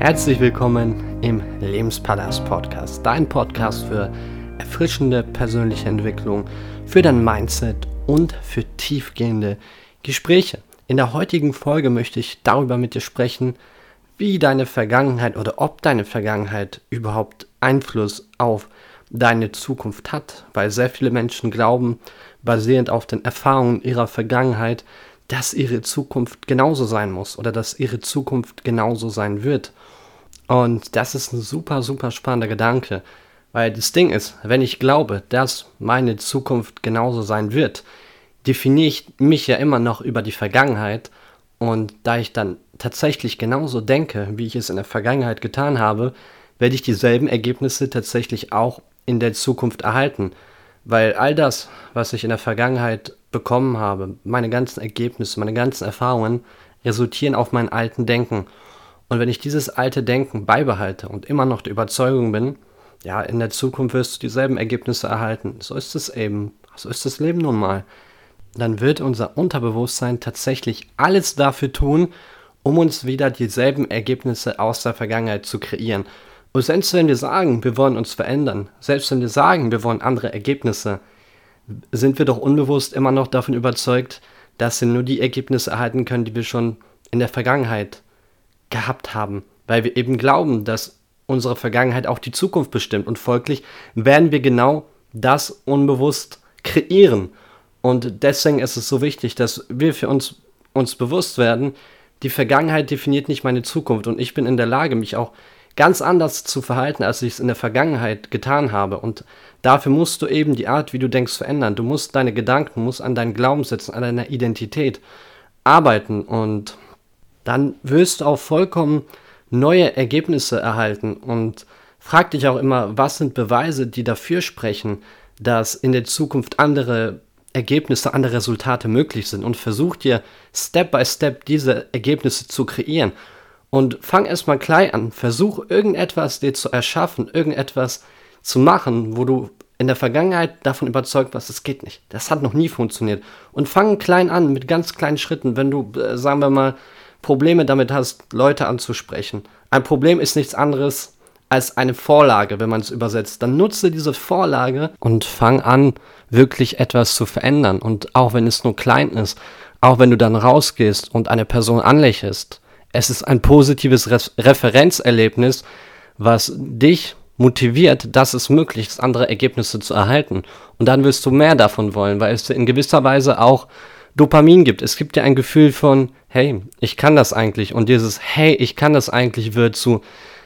Herzlich willkommen im Lebenspalast Podcast, dein Podcast für erfrischende persönliche Entwicklung, für dein Mindset und für tiefgehende Gespräche. In der heutigen Folge möchte ich darüber mit dir sprechen, wie deine Vergangenheit oder ob deine Vergangenheit überhaupt Einfluss auf deine Zukunft hat, weil sehr viele Menschen glauben, basierend auf den Erfahrungen ihrer Vergangenheit, dass ihre Zukunft genauso sein muss oder dass ihre Zukunft genauso sein wird. Und das ist ein super, super spannender Gedanke, weil das Ding ist, wenn ich glaube, dass meine Zukunft genauso sein wird, definiere ich mich ja immer noch über die Vergangenheit und da ich dann tatsächlich genauso denke, wie ich es in der Vergangenheit getan habe, werde ich dieselben Ergebnisse tatsächlich auch in der Zukunft erhalten. Weil all das, was ich in der Vergangenheit bekommen habe, meine ganzen Ergebnisse, meine ganzen Erfahrungen, resultieren auf mein alten Denken. Und wenn ich dieses alte Denken beibehalte und immer noch der Überzeugung bin, ja, in der Zukunft wirst du dieselben Ergebnisse erhalten. So ist es eben. So ist das Leben nun mal. Dann wird unser Unterbewusstsein tatsächlich alles dafür tun, um uns wieder dieselben Ergebnisse aus der Vergangenheit zu kreieren. Und selbst wenn wir sagen, wir wollen uns verändern, selbst wenn wir sagen, wir wollen andere Ergebnisse, sind wir doch unbewusst immer noch davon überzeugt, dass wir nur die Ergebnisse erhalten können, die wir schon in der Vergangenheit gehabt haben, weil wir eben glauben, dass unsere Vergangenheit auch die Zukunft bestimmt. Und folglich werden wir genau das unbewusst kreieren. Und deswegen ist es so wichtig, dass wir für uns, uns bewusst werden, die Vergangenheit definiert nicht meine Zukunft. Und ich bin in der Lage, mich auch ganz anders zu verhalten, als ich es in der Vergangenheit getan habe. Und dafür musst du eben die Art, wie du denkst, verändern. Du musst deine Gedanken, musst an deinen Glaubenssätzen, an deiner Identität arbeiten und dann wirst du auch vollkommen neue Ergebnisse erhalten und frag dich auch immer, was sind Beweise, die dafür sprechen, dass in der Zukunft andere Ergebnisse, andere Resultate möglich sind und versuch dir Step by Step diese Ergebnisse zu kreieren. Und fang erstmal klein an. Versuch irgendetwas dir zu erschaffen, irgendetwas zu machen, wo du in der Vergangenheit davon überzeugt warst, es geht nicht. Das hat noch nie funktioniert. Und fang klein an, mit ganz kleinen Schritten. Wenn du, äh, sagen wir mal, Probleme damit hast, Leute anzusprechen. Ein Problem ist nichts anderes als eine Vorlage, wenn man es übersetzt. Dann nutze diese Vorlage und fang an, wirklich etwas zu verändern. Und auch wenn es nur klein ist, auch wenn du dann rausgehst und eine Person anlächelst, es ist ein positives Re Referenzerlebnis, was dich motiviert, dass es möglich ist, andere Ergebnisse zu erhalten. Und dann wirst du mehr davon wollen, weil es in gewisser Weise auch Dopamin gibt. Es gibt dir ein Gefühl von, hey, ich kann das eigentlich. Und dieses, hey, ich kann das eigentlich wird zu,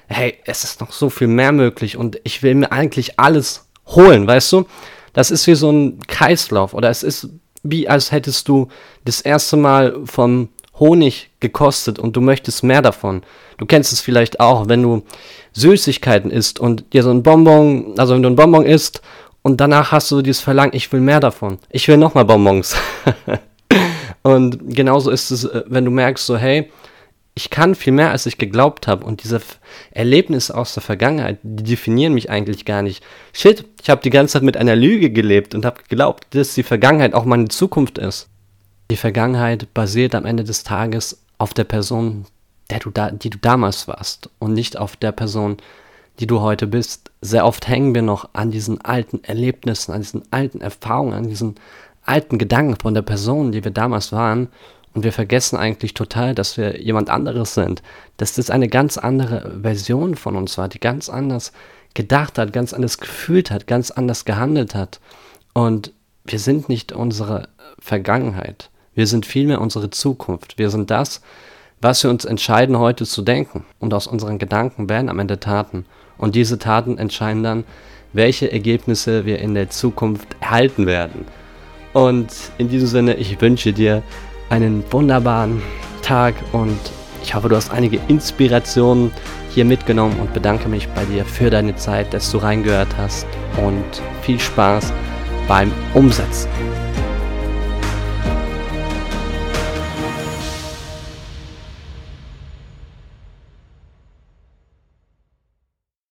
hey, es ist noch so viel mehr möglich und ich will mir eigentlich alles holen, weißt du? Das ist wie so ein Kreislauf oder es ist wie als hättest du das erste Mal vom Honig gekostet und du möchtest mehr davon. Du kennst es vielleicht auch, wenn du Süßigkeiten isst und dir so ein Bonbon, also wenn du ein Bonbon isst und danach hast du dieses Verlangen, ich will mehr davon. Ich will nochmal Bonbons. und genauso ist es, äh, wenn du merkst so, hey, ich kann viel mehr, als ich geglaubt habe. Und diese Erlebnisse aus der Vergangenheit, die definieren mich eigentlich gar nicht. Shit, ich habe die ganze Zeit mit einer Lüge gelebt und habe geglaubt, dass die Vergangenheit auch meine Zukunft ist. Die Vergangenheit basiert am Ende des Tages auf der Person, der du da, die du damals warst und nicht auf der Person, die du heute bist. Sehr oft hängen wir noch an diesen alten Erlebnissen, an diesen alten Erfahrungen, an diesen alten Gedanken von der Person, die wir damals waren. Und wir vergessen eigentlich total, dass wir jemand anderes sind. Dass das eine ganz andere Version von uns war, die ganz anders gedacht hat, ganz anders gefühlt hat, ganz anders gehandelt hat. Und wir sind nicht unsere Vergangenheit. Wir sind vielmehr unsere Zukunft. Wir sind das, was wir uns entscheiden, heute zu denken. Und aus unseren Gedanken werden am Ende Taten. Und diese Taten entscheiden dann, welche Ergebnisse wir in der Zukunft erhalten werden. Und in diesem Sinne, ich wünsche dir einen wunderbaren Tag und ich hoffe, du hast einige Inspirationen hier mitgenommen und bedanke mich bei dir für deine Zeit, dass du reingehört hast und viel Spaß beim Umsetzen.